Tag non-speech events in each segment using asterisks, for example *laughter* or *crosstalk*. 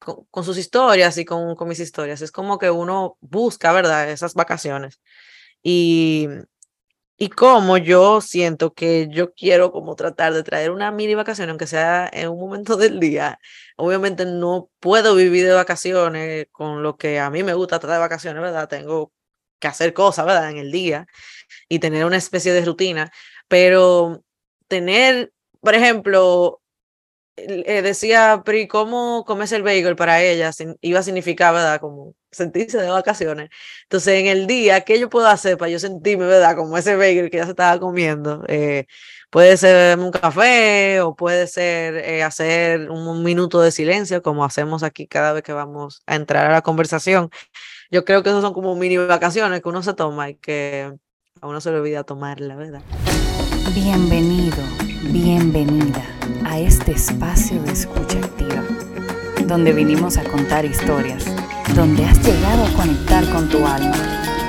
con, sus historias y con, con, mis historias. Es como que uno busca, ¿verdad? Esas vacaciones. Y, y como yo siento que yo quiero como tratar de traer una mini vacación, aunque sea en un momento *laughs* del día. Obviamente no puedo vivir de vacaciones con lo que a mí me gusta tratar de vacaciones, ¿verdad? Tengo que hacer cosas, ¿verdad? En el día y tener una especie de rutina, pero tener, por ejemplo, eh, decía Pri, ¿cómo comes el bagel para ella? Iba a significar, ¿verdad? Como sentirse de vacaciones. Entonces, en el día, ¿qué yo puedo hacer para yo sentirme, ¿verdad? Como ese bagel que ya se estaba comiendo. Eh, puede ser un café o puede ser eh, hacer un, minuto de silencio, como hacemos aquí cada vez que vamos a entrar a la conversación. Yo creo que esos son como mini vacaciones que uno se toma y que a uno se le olvida tomarla, ¿verdad? Bienvenido, bienvenida a este espacio de escucha activa, donde vinimos a contar historias, donde has llegado a conectar con tu alma,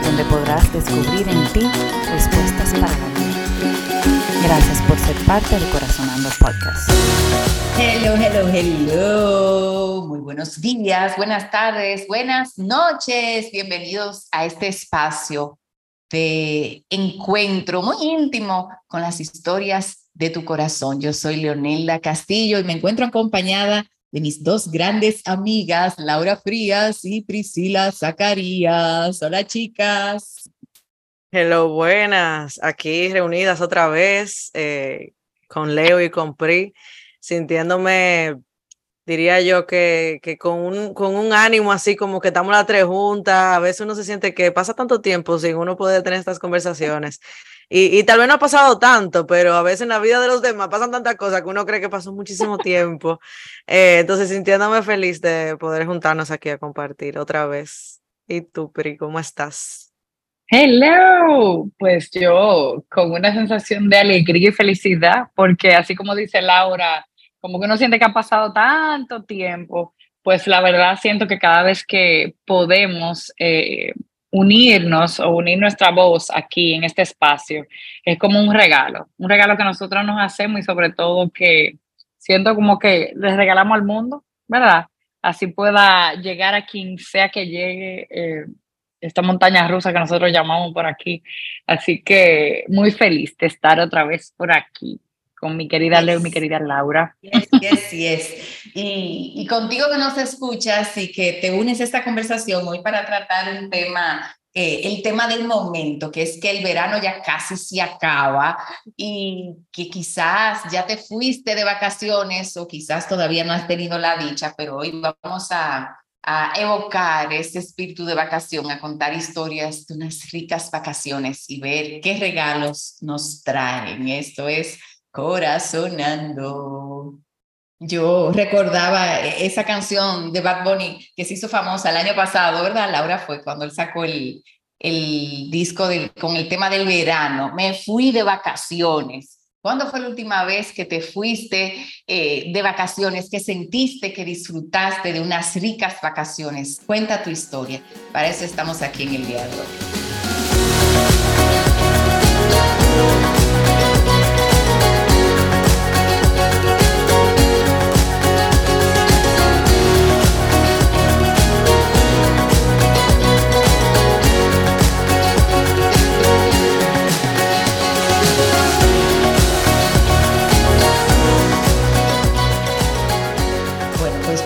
donde podrás descubrir en ti respuestas para la vida. Gracias por ser parte de Corazonando Podcast. Hello, hello, hello. Muy buenos días, buenas tardes, buenas noches. Bienvenidos a este espacio de encuentro muy íntimo con las historias de tu corazón. Yo soy Leonela Castillo y me encuentro acompañada de mis dos grandes amigas, Laura Frías y Priscila Zacarías. Hola chicas. Hello, buenas. Aquí reunidas otra vez eh, con Leo y con Pri, sintiéndome diría yo que, que con, un, con un ánimo así como que estamos las tres juntas, a veces uno se siente que pasa tanto tiempo sin uno poder tener estas conversaciones. Y, y, tal vez no ha pasado tanto, pero a veces en la vida de los demás pasan tantas cosas que uno cree que pasó muchísimo *laughs* tiempo. Eh, entonces, sintiéndome feliz de poder juntarnos aquí a compartir otra vez. ¿Y tú, Pri, cómo estás? Hello, pues yo con una sensación de alegría y felicidad, porque así como dice Laura, como que uno siente que ha pasado tanto tiempo, pues la verdad siento que cada vez que podemos eh, unirnos o unir nuestra voz aquí en este espacio, es como un regalo, un regalo que nosotros nos hacemos y sobre todo que siento como que les regalamos al mundo, ¿verdad? Así pueda llegar a quien sea que llegue eh, esta montaña rusa que nosotros llamamos por aquí. Así que muy feliz de estar otra vez por aquí con mi querida Leo y mi querida Laura. Yes, yes, Y, y, contigo que nos escuchas y que te unes a esta conversación hoy para tratar un tema, eh, el tema del momento, que es que el verano ya casi se acaba y que quizás ya te fuiste de vacaciones o quizás todavía no has tenido la dicha, pero hoy vamos a, a evocar ese espíritu de vacación, a contar historias de unas ricas vacaciones y ver qué regalos nos traen. Esto es Corazonando. Yo recordaba e-, esa canción de Bad Bunny que se hizo famosa el año pasado, ¿verdad? Laura fue cuando él sacó el, el disco con el tema del verano. Me fui de vacaciones. ¿Cuándo fue la última vez que te fuiste eh, de vacaciones, que sentiste que disfrutaste de unas ricas vacaciones? Cuenta tu historia. Para eso estamos aquí en el día de hoy.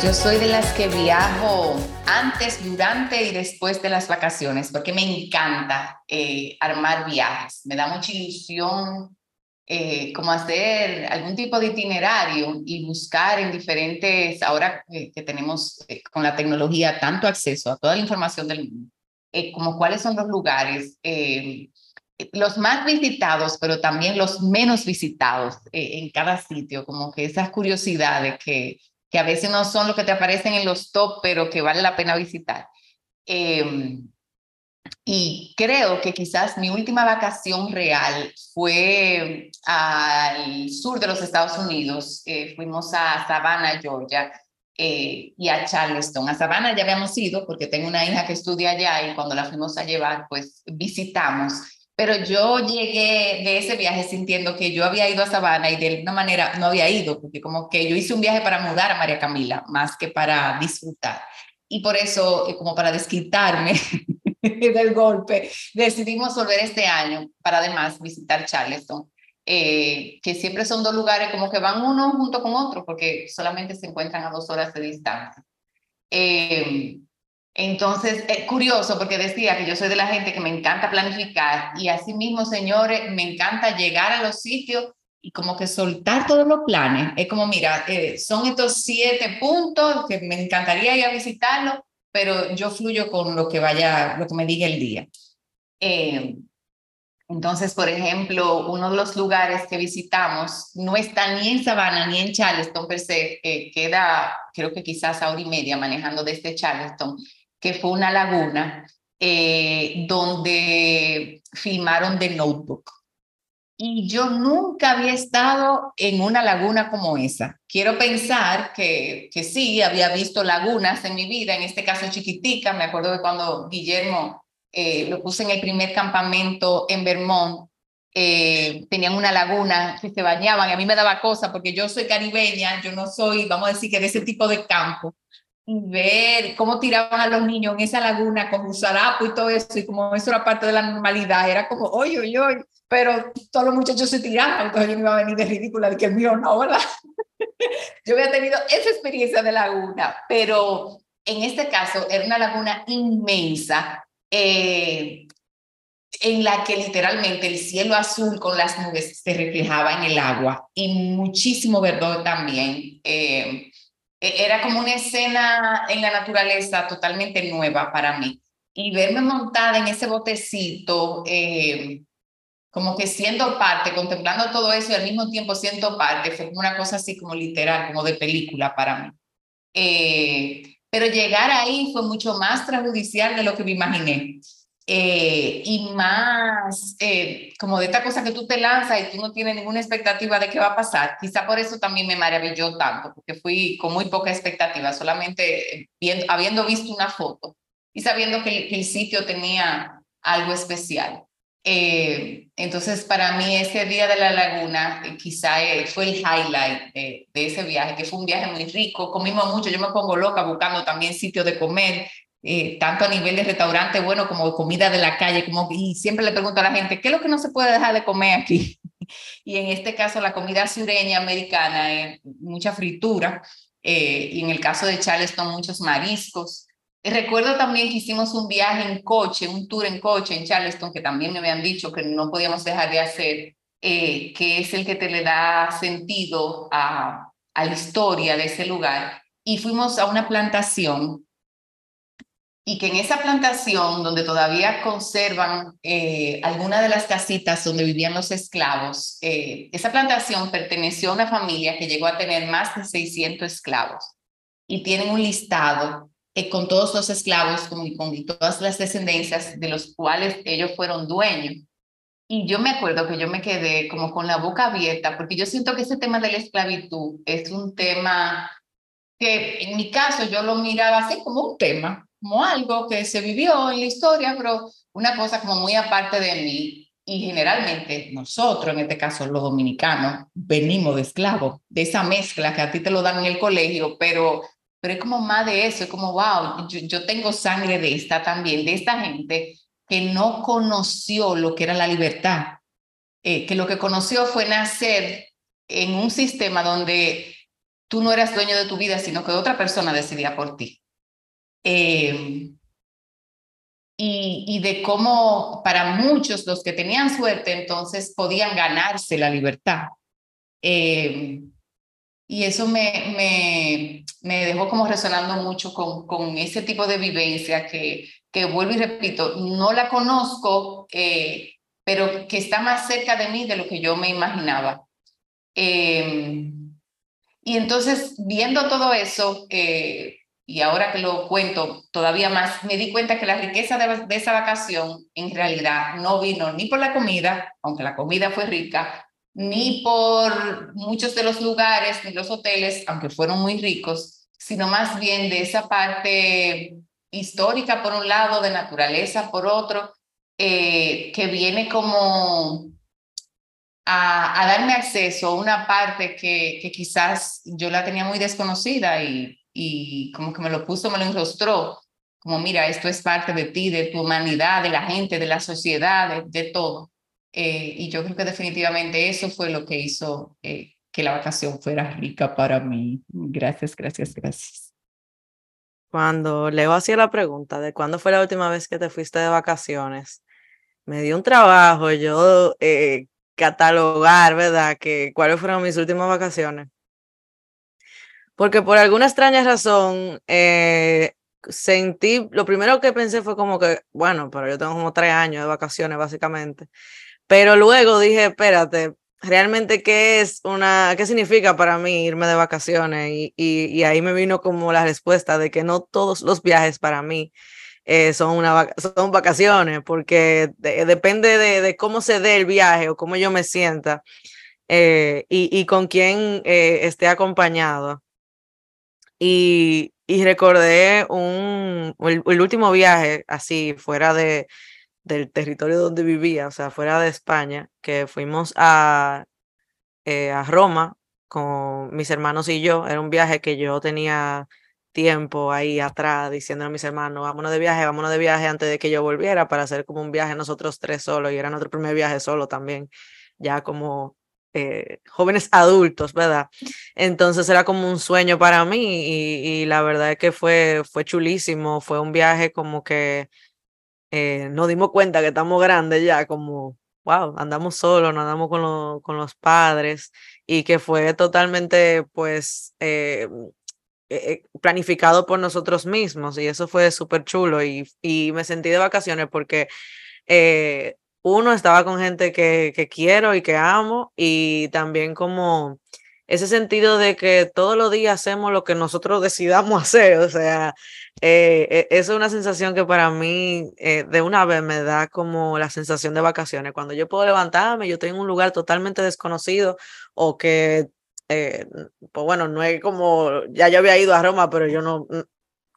Yo soy de las que viajo antes, durante y después de las vacaciones, porque me encanta eh, armar viajes. Me da mucha ilusión eh, como hacer algún tipo de itinerario y buscar en diferentes, ahora que tenemos eh, con la tecnología tanto acceso a toda la información del mundo, como cuáles son los lugares, los más visitados, pero también los menos visitados en cada sitio, como que esas curiosidades que que a veces no son los que te aparecen en los top, pero que vale la pena visitar. Em, y creo que quizás mi última vacación real fue al sur de los Estados Unidos. Eh, fuimos a Savannah, Georgia, eh, y a Charleston. A Savannah ya habíamos ido porque tengo una hija que estudia allá y cuando la fuimos a llevar, pues visitamos. Pero yo llegué de ese viaje sintiendo que yo había ido a Sabana y de alguna manera no había ido, porque como que yo hice un viaje para mudar a María Camila, más que para disfrutar. Y por eso, eh, como para desquitarme *laughs* del golpe, decidimos volver este año para además visitar Charleston, eh, que siempre son dos lugares como que van uno junto con otro, porque solamente se encuentran a dos horas de distancia. Eh, entonces, es curioso porque decía que yo soy de la gente que me encanta planificar y así mismo, señores, me encanta llegar a los sitios y como que soltar todos los planes. Es como, mira, eh, son estos siete puntos que me encantaría ir a visitarlos, pero yo fluyo con lo que vaya, lo que me diga el día. Eh, entonces, por ejemplo, uno de los lugares que visitamos no está ni en Savannah ni en Charleston per se, queda creo que quizás a hora y media manejando desde Charleston, que fue una laguna eh, donde filmaron The Notebook. Y yo nunca había estado en una laguna como esa. Quiero pensar que, que sí, había visto lagunas en mi vida, en este caso chiquitica. Me acuerdo de cuando Guillermo eh, lo puse en el primer campamento en Vermont. Eh, tenían una laguna que se bañaban a mí me daba cosa porque yo soy caribeña, yo no soy, vamos a decir que de ese tipo de campo y ver cómo tiraban a los niños en esa laguna con un zarapo y todo eso, y como eso era parte de la normalidad, era como, oye, oye, oye, pero todos los muchachos se tiraban, entonces yo me iba a venir de ridícula, de que el mío no, ¿verdad? *laughs* yo había tenido esa experiencia de laguna, pero en este caso era una laguna inmensa, eh, en la que literalmente el cielo azul con las nubes se reflejaba en el agua y muchísimo verdor también. Eh, era como una escena en la naturaleza totalmente nueva para mí. Y verme montada en ese botecito, eh, como que siendo parte, contemplando todo eso y al mismo tiempo siendo parte, fue como una cosa así como literal, como de película para mí. Eh, pero llegar ahí fue mucho más transjudicial de lo que me imaginé. Eh, y más eh, como de esta cosa que tú te lanzas y tú no tienes ninguna expectativa de qué va a pasar. Quizá por eso también me maravilló tanto, porque fui con muy poca expectativa, solamente viendo, habiendo visto una foto y sabiendo que, el sitio tenía algo especial. Eh, entonces, para mí ese día de la laguna quizá fue el highlight de, de, ese viaje, que fue un viaje muy rico, comimos mucho, yo me pongo loca buscando también sitios de comer, eh, tanto a nivel de restaurante, bueno, como comida de la calle, como, y siempre le pregunto a la gente, ¿qué es lo que no se puede dejar de comer aquí? *laughs* y en este caso, la comida sureña americana, eh, mucha fritura, eh, y en el caso de Charleston, muchos mariscos. recuerdo también que hicimos un viaje en coche, un tour en coche en Charleston, que también me habían dicho que no podíamos dejar de hacer, que es el que te le da sentido a la historia de ese lugar. Y fuimos a una plantación y que en esa plantación donde todavía conservan eh, algunas de las casitas donde vivían los esclavos, eh, esa plantación perteneció a una familia que llegó a tener más de 600 esclavos y tienen un listado eh, con todos los esclavos con, con todas las descendencias de los cuales ellos fueron dueños. Y yo me acuerdo que yo me quedé como con la boca abierta, porque yo siento que ese tema de la esclavitud es un tema que en mi caso yo lo miraba así como un tema, como algo que se vivió en la historia, pero una cosa como muy aparte de mí. Y generalmente nosotros, en este caso los dominicanos, venimos de esclavos, de esa mezcla que a ti te lo dan en el colegio, pero, pero es como más de eso, es como, wow, yo, yo tengo sangre de esta también, de esta gente que no conoció lo que era la libertad, eh, que lo que conoció fue nacer en un sistema donde tú no eras dueño de tu vida, sino que otra persona decidía por ti. Eh, y, y, de cómo para muchos los que tenían suerte entonces podían ganarse la libertad. Eh, y eso me, me, me, dejó como resonando mucho con, con ese tipo de vivencia que, que vuelvo y repito, no la conozco, eh, pero que está más cerca de mí de lo que yo me imaginaba. y entonces, viendo todo eso, y ahora que lo cuento todavía más, me di cuenta que la riqueza de, esa vacación en realidad no vino ni por la comida, aunque la comida fue rica, ni por muchos de los lugares, ni los hoteles, aunque fueron muy ricos, sino más bien de esa parte histórica por un lado, de naturaleza por otro, eh, que viene como a, darme acceso a una parte que, que, quizás yo la tenía muy desconocida y, y como que me lo puso, me lo enrostró, como mira, esto es parte de ti, de tu humanidad, de la gente, de la sociedad, de, todo. Eh, y yo creo que definitivamente eso fue lo que hizo eh, que la vacación fuera rica para mí. Gracias, gracias, gracias. Cuando Leo hacía la pregunta de cuándo fue la última vez que te fuiste de vacaciones, me dio un trabajo yo eh, catalogar, ¿verdad? Que cuáles fueron mis últimas vacaciones. Porque por alguna extraña razón, eh, sentí, lo primero que pensé fue como que, bueno, pero yo tengo como tres años de vacaciones, básicamente. Pero luego dije, espérate, realmente qué es una, qué significa para mí irme de vacaciones y, y, ahí me vino como la respuesta de que no todos los viajes para mí eh, son, una, son vacaciones, porque depende de, de, cómo se dé el viaje o cómo yo me sienta eh, y, y, con quién eh, esté acompañado. Y, y recordé un, el, último viaje así fuera de, del territorio donde vivía, o sea, fuera de España, que fuimos a, eh, a Roma con mis hermanos y yo. Era un viaje que yo tenía tiempo ahí atrás diciendo a mis hermanos, vámonos de viaje, vámonos de viaje antes de que yo volviera para hacer como un viaje nosotros tres solos y era nuestro primer viaje solo también, ya como eh, jóvenes adultos, ¿verdad? Entonces era como un sueño para mí y, la verdad es que fue, fue chulísimo, fue un viaje como que eh, nos dimos cuenta que estamos grandes ya, como, wow, andamos solos, no andamos con, con los padres, y que fue totalmente, pues, eh, eh, planificado por nosotros mismos, y eso fue súper chulo, y, y, me sentí de vacaciones porque uno estaba con gente que, que quiero y que amo, y también como ese sentido de que todos los días hacemos lo que nosotros *laughs* decidamos hacer, o sea, eh, eh, es una sensación que para mí eh, de una vez me da como la sensación de vacaciones, cuando yo puedo levantarme, yo estoy en un lugar totalmente desconocido o que, pues bueno, no es como, ya yo había ido a Roma, pero yo no,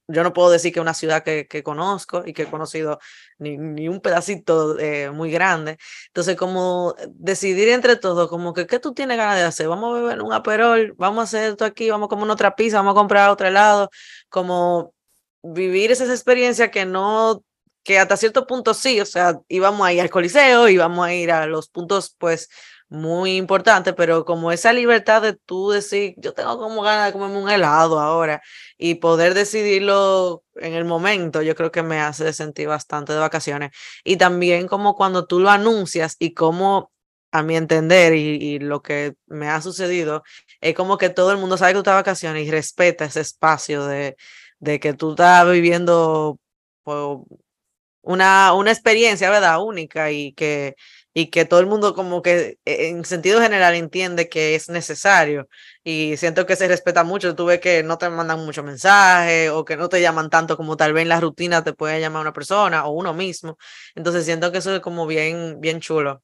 yo no puedo decir que una ciudad que, que conozco y que he conocido ni, ni un pedacito eh, muy grande. Entonces, como decidir entre todos, como que, ¿qué tú tienes ganas de hacer? Vamos a beber un aperol, vamos a hacer esto aquí, vamos a comer otra pizza, vamos a comprar otro lado, como vivir esas experiencias que no, que hasta cierto punto sí, o sea, íbamos a ir al coliseo, íbamos a ir a los puntos, pues, muy importante, pero como esa libertad de tú decir, yo tengo como ganas de comerme un helado ahora y poder decidirlo en el momento, yo creo que me hace sentir bastante de vacaciones. Y también como cuando tú lo anuncias y como a mi entender y, y, lo que me ha sucedido, es como que todo el mundo sabe que tú estás de vacaciones y respeta ese espacio de, de que tú estás viviendo pues, una, una experiencia, ¿verdad? Única y que y que todo el mundo como que e, en sentido general entiende que es necesario y siento que se respeta mucho, tú ves que no te mandan muchos mensajes o que no te llaman tanto como tal vez en la rutina te puede llamar una persona o uno mismo, entonces siento que eso es como bien, bien chulo.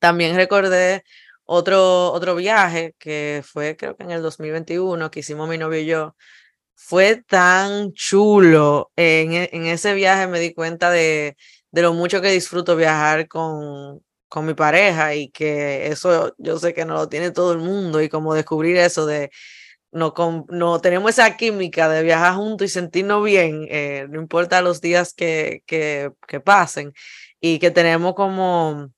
También recordé otro, otro viaje que fue creo que en el 2021 que hicimos mi novio y yo, fue tan chulo, en, e, en ese viaje me di cuenta de de lo mucho que disfruto viajar con, con mi pareja y que eso yo sé que no lo tiene todo el mundo y como descubrir eso de no, no tenemos esa química de viajar juntos y sentirnos bien, eh, no importa los días que, que, que, pasen y que tenemos como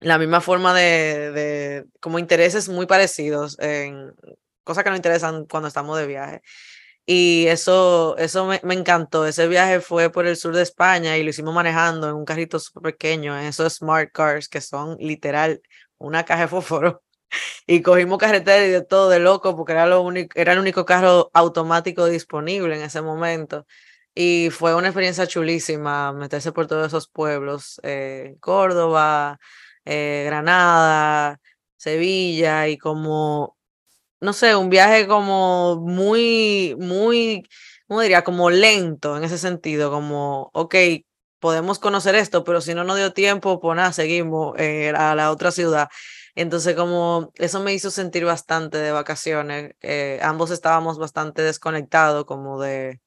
la misma forma de, de como intereses muy parecidos en cosas que nos interesan cuando estamos de viaje. Y eso, eso me, me, encantó. Ese viaje fue por el sur de España y lo hicimos manejando en un carrito súper pequeño, en esos smart cars que son literal una caja de fósforo. *laughs* Y cogimos carretera y de todo de loco porque era, lo único, era el único carro automático disponible en ese momento. Y fue una experiencia chulísima meterse por todos esos pueblos, eh, Córdoba, eh, Granada, Sevilla, y como no sé, un viaje como muy, muy, ¿cómo diría? Como lento en ese sentido, como, ok, podemos conocer esto, pero si no nos dio tiempo, pues nada, seguimos eh, a la otra ciudad. Entonces, como eso me hizo sentir bastante de vacaciones. Eh, ambos estábamos bastante desconectados, como de,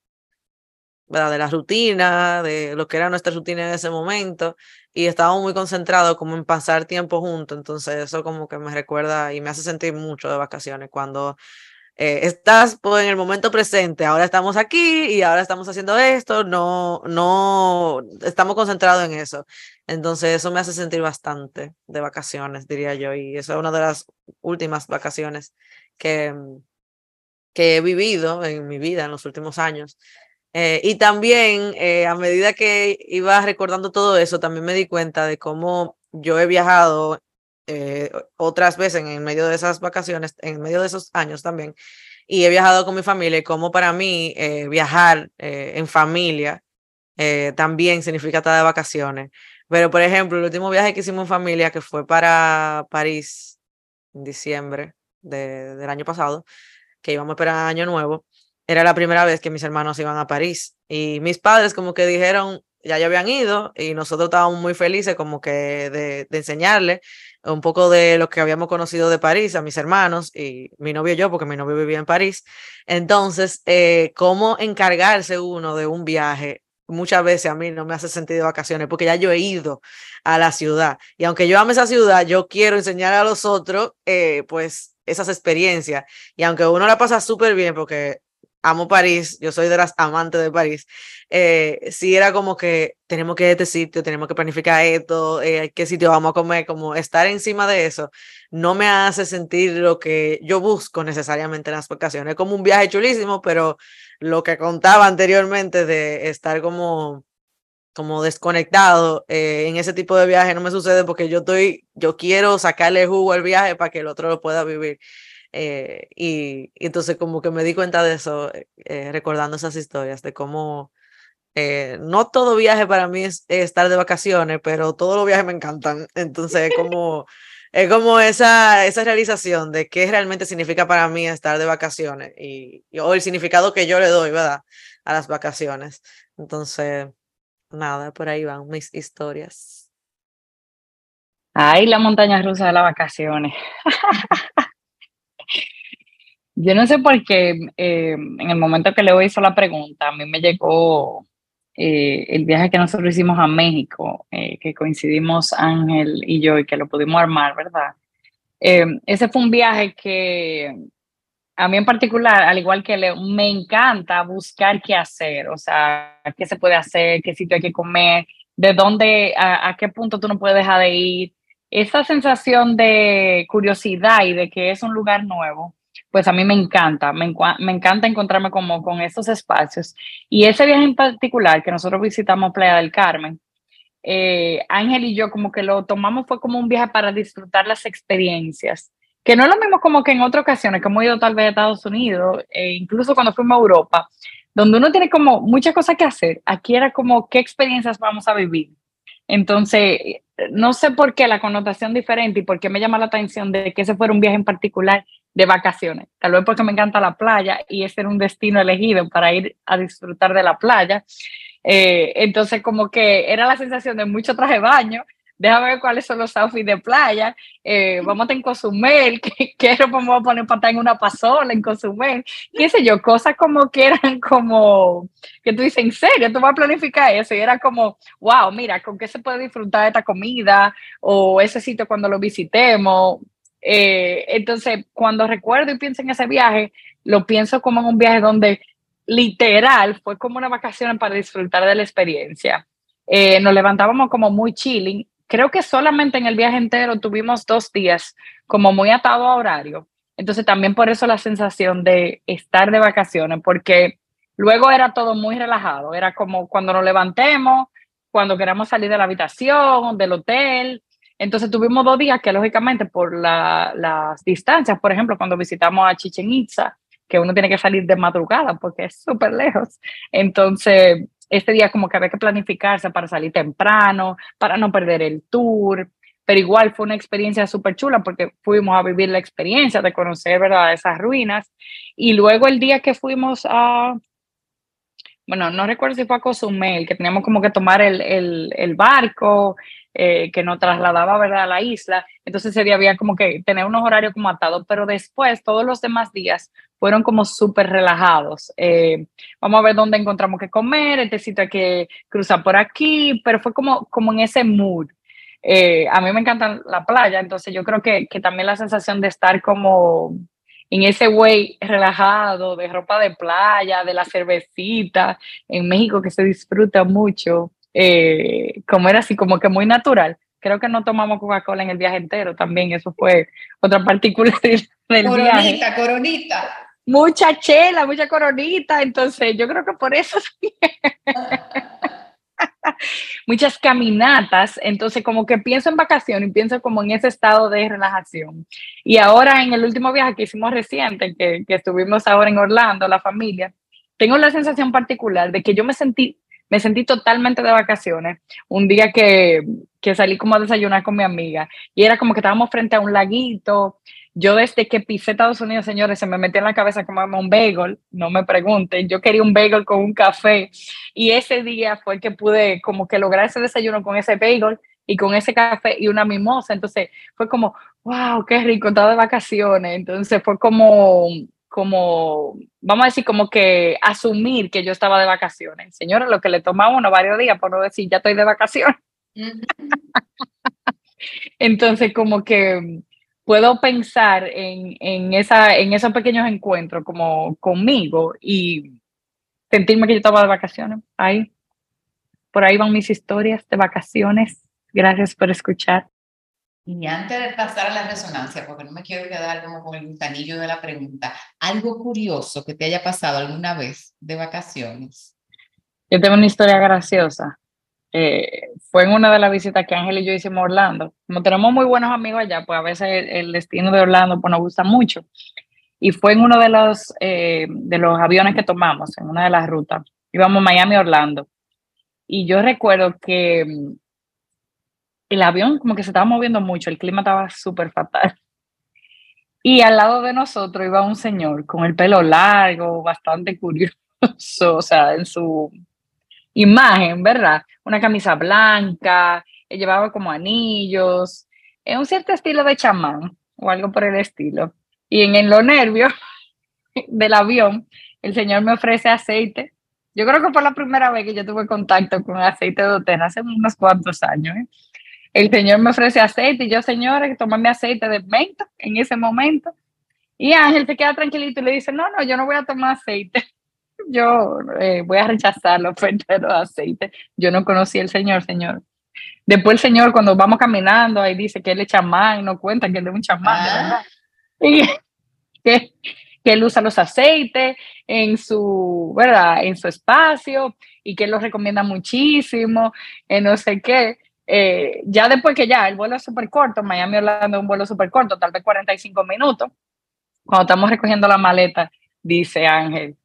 ¿verdad? de la rutina, de lo que era nuestra rutina en ese momento, y estábamos muy concentrados como en pasar tiempo juntos, entonces eso como que me recuerda y me hace sentir mucho de vacaciones cuando eh, estás pues, en el momento presente, ahora estamos aquí y ahora estamos haciendo esto, no, no estamos concentrados en eso. Entonces eso me hace sentir bastante de vacaciones, diría yo, y eso es una de las últimas vacaciones que, que he vivido en mi vida en los últimos años. Eh, y también eh, a medida que iba recordando todo eso, también me di cuenta de cómo yo he viajado eh, otras veces en medio de esas vacaciones, en medio de esos años también, y he viajado con mi familia y como para mí viajar en familia también significa estar de vacaciones. Pero, por ejemplo, el último viaje que hicimos en familia, que fue para París en diciembre del año pasado, que íbamos a esperar Año Nuevo, era la primera vez que mis hermanos iban a París. Y mis padres como que dijeron, ya ya habían ido y nosotros estábamos muy felices como que de, enseñarle un poco de lo que habíamos conocido de París a mis hermanos y mi novio yo, porque mi novio vivía en París. Entonces, eh, cómo encargarse uno de un viaje muchas veces a mí no me hace sentido vacaciones porque ya yo he ido a la ciudad y aunque yo ame esa ciudad, yo quiero enseñar a los otros eh, pues esas experiencias y aunque uno la pasa súper bien porque amo París, yo soy de las amantes de París, eh, sí era como que tenemos que ir a este sitio, tenemos que planificar esto, eh, qué sitio vamos a comer, como estar encima de eso, no me hace sentir lo que yo busco necesariamente en las vacaciones. Es como un viaje chulísimo, pero lo que contaba anteriormente de estar como como desconectado eh, en ese tipo de viaje no me sucede porque yo estoy, yo quiero sacarle jugo al viaje para que el otro lo pueda vivir. Eh, y, entonces como que me di cuenta de eso, eh, recordando esas historias, de cómo eh, no todo viaje para mí es, estar de vacaciones, pero todos los viajes me encantan. *laughs* Entonces como, es como esa, esa realización de qué realmente significa para mí estar de vacaciones y, o el significado que yo le doy, ¿verdad? A las vacaciones. Entonces, nada, por ahí van mis historias. Ay, la montaña rusa de las vacaciones. *laughs* Yo no sé por qué eh, en el momento que Leo hizo la pregunta, a mí me llegó eh, el viaje que nosotros hicimos a México, eh, que coincidimos Ángel y yo y que lo pudimos armar, ¿verdad? ese fue un viaje que a mí en particular, al igual que Leo, me encanta buscar qué hacer, o sea, qué se puede hacer, qué sitio hay que comer, de dónde, a, a qué punto tú no puedes dejar de ir. Esa sensación de curiosidad y de que es un lugar nuevo pues a mí me encanta, me, encanta encontrarme como con esos espacios. Y ese viaje en particular que nosotros visitamos Playa del Carmen, eh, Ángel y yo como que lo tomamos fue como un viaje para disfrutar las experiencias, que no es lo mismo como que en otras ocasiones que hemos ido tal vez a Estados Unidos, e incluso cuando fuimos a Europa, donde uno tiene como muchas cosas que hacer. Aquí era como qué experiencias vamos a vivir. Entonces, no sé por qué la connotación diferente y por qué me llama la atención de que ese fuera un viaje en particular de vacaciones. Tal vez porque me encanta la playa y ese era un destino elegido para ir a disfrutar de la playa. Eh, entonces, como que era la sensación de mucho traje de baño. Déjame ver cuáles son los outfits de playa. Eh, vamos a en Cozumel. *laughs* ¿Qué, qué vamos a poner para estar en una pasola en Cozumel? Qué sé yo, cosas como que eran como, que tú dices, ¿en serio? ¿Tú vas a planificar eso? Y era como, wow, mira, ¿con qué se puede disfrutar esta comida? O ese sitio cuando lo visitemos eh, entonces, cuando recuerdo y pienso en ese viaje, lo pienso como en un viaje donde literal fue como una vacación para disfrutar de la experiencia. Eh, nos levantábamos como muy chilling. Creo que solamente en el viaje entero tuvimos dos días como muy atado a horario. Entonces también por eso la sensación de estar de vacaciones, porque luego era todo muy relajado. Era como cuando nos levantemos, cuando queramos salir de la habitación, del hotel, entonces tuvimos dos días que lógicamente por las distancias, por ejemplo, cuando visitamos a Chichen Itza, que uno tiene que salir de madrugada porque es súper lejos. Entonces, este día como que había que planificarse para salir temprano, para no perder el tour, pero igual fue una experiencia súper chula porque fuimos a vivir la experiencia de conocer, ¿verdad?, esas ruinas. Y luego el día que fuimos a, bueno, no recuerdo si fue a Cozumel, que teníamos como que tomar el, el, el barco eh, que nos trasladaba ¿verdad? a la isla. Entonces ese día había como que tener unos horarios como atados, pero después todos los demás días fueron como súper relajados. Eh, vamos a ver dónde encontramos que comer, este sitio que cruzar por aquí, pero fue como, como en ese mood. Eh, a mí me encanta la playa, entonces yo creo que, que también la sensación de estar como en ese way relajado, de ropa de playa, de la cervecita, en México que se disfruta mucho, eh, como era así, como que muy natural. Creo que no tomamos Coca-Cola en el viaje entero también, eso fue otra particularidad *laughs* del coronita, viaje. Coronita, coronita. Mucha chela, mucha coronita, entonces yo creo que por eso *laughs* muchas caminatas, entonces como que pienso en vacación y pienso como en ese estado de relajación. Y ahora en el último viaje que hicimos reciente, que, que estuvimos ahora en Orlando, la familia, tengo la sensación particular de que yo me sentí me sentí totalmente de vacaciones. Un día que, que salí como a desayunar con mi amiga y era como que estábamos frente a un laguito. Yo desde que pisé Estados Unidos, señores, se me metió en la cabeza comerme un bagel, no me pregunten, yo quería un bagel con un café y ese día fue que pude como que lograr ese desayuno con ese bagel y con ese café y una mimosa, entonces fue como, wow, qué rico, estaba de vacaciones, entonces fue como como, vamos a decir, como que asumir que yo estaba de vacaciones. Señora, lo que le tomaba unos varios días, por no decir, ya estoy de vacaciones. *laughs* Entonces, como que puedo pensar en, en, esa, en esos pequeños encuentros como conmigo y sentirme que yo estaba de vacaciones. Ahí, por ahí van mis historias de vacaciones. Gracias por escuchar. Y antes de pasar a la resonancia, porque no me quiero quedar como con el gusanillo de la pregunta, algo curioso que te haya pasado alguna vez de vacaciones. Yo tengo una historia graciosa. Eh, fue en una de las visitas que Ángel y yo hicimos a Orlando. Como tenemos muy buenos amigos allá, pues a veces el, el destino de Orlando pues, nos gusta mucho. Y fue en uno de los, eh, de los aviones que tomamos, en una de las rutas. Íbamos Miami Orlando. Y yo recuerdo que el avión como que se estaba moviendo mucho, el clima estaba súper fatal. Y al lado de nosotros iba un señor con el pelo largo, bastante curioso, o sea, en su imagen, ¿verdad? Una camisa blanca, llevaba como anillos, en un cierto estilo de chamán o algo por el estilo. Y en, en los *laughs* del avión, el señor me ofrece aceite. Yo creo que fue la primera vez que yo tuve contacto con aceite de Otena, hace unos cuantos años. ¿eh? El señor me ofrece aceite y yo, señora, que tomarme aceite de menta en ese momento. Y Ángel se queda tranquilito y le dice, no, no, yo no voy a tomar aceite. *laughs* Yo eh, voy a rechazar la *laughs* oferta de los aceites. Yo no conocí al señor, señor. Después el señor, cuando vamos caminando, ahí dice que él es chamán, no cuenta que él es un chamán, verdad. Y *laughs* que, que él usa los aceites en su, ¿verdad? En su espacio y que él los recomienda muchísimo, en no sé qué. Eh, ya después que ya el vuelo es súper corto, Miami Orlando es un vuelo súper corto, tal vez 45 minutos, cuando estamos recogiendo la maleta, dice Ángel,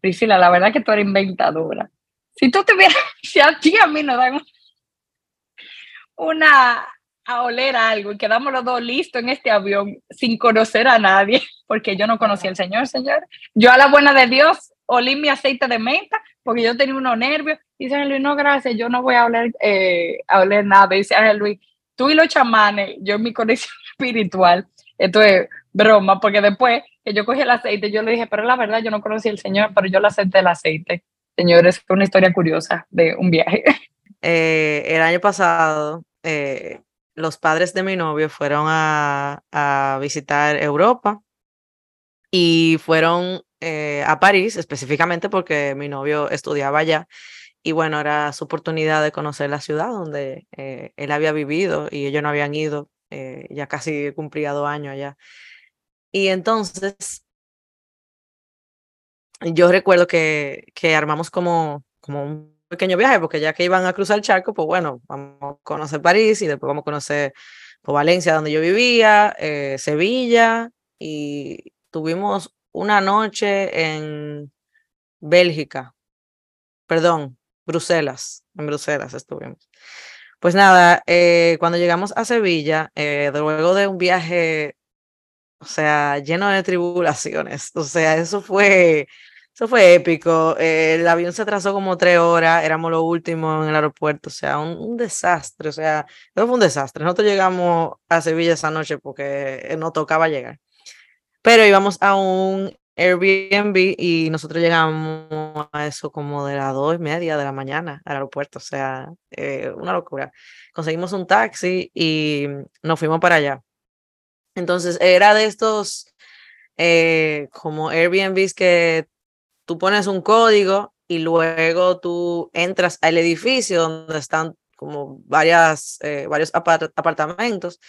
Priscila, la verdad que tú eres inventadora. Si tú te vieras, *laughs* si a ti a mí nos dan una a oler algo y quedamos los dos listos en este avión sin conocer a nadie, *laughs* porque yo no conocía al Señor, Señor. Yo a la buena de Dios olí mi aceite de menta porque yo tenía unos nervios. Dice Ángel Luis, no, gracias, yo no voy a oler, eh, a oler nada. Dice Ángel Luis, tú y los chamanes, yo en mi conexión *laughs* espiritual. Esto es broma, porque después que yo cogí el aceite, yo le dije, pero la verdad, yo no conocí al Señor, pero yo le acepté el aceite. Señores, fue una historia curiosa de un viaje. *laughs* Eh, el año pasado, eh, los padres de mi novio fueron a visitar Europa y fueron eh, a París específicamente porque mi novio estudiaba allá y bueno, era su oportunidad de conocer la ciudad donde eh, él había vivido y ellos no habían ido, eh, ya casi cumplía dos años allá. Y entonces, yo recuerdo que, que armamos como, como un pequeño viaje, porque ya que iban a cruzar el charco, pues bueno, vamos a conocer París y después vamos a conocer pues, Valencia, donde yo vivía, Sevilla, y tuvimos una noche en Bélgica, perdón, Bruselas, en Bruselas estuvimos. Pues nada, eh, cuando llegamos a Sevilla, eh, luego de un viaje, o sea, lleno de tribulaciones, o sea, eso fue Eso fue épico. Eh, el avión se atrasó como tres horas, éramos los últimos en el aeropuerto, o sea, un, desastre, o sea, eso fue un desastre. Nosotros llegamos a Sevilla esa noche porque nos tocaba llegar. Pero íbamos a un Airbnb y nosotros llegamos a eso como de las dos y media de la mañana al aeropuerto, o sea, eh, una locura. Conseguimos un taxi y nos fuimos para allá. Entonces, era de estos eh, como Airbnbs que tú pones un código y luego tú entras al edificio donde están como varias, eh, varios apartamentos.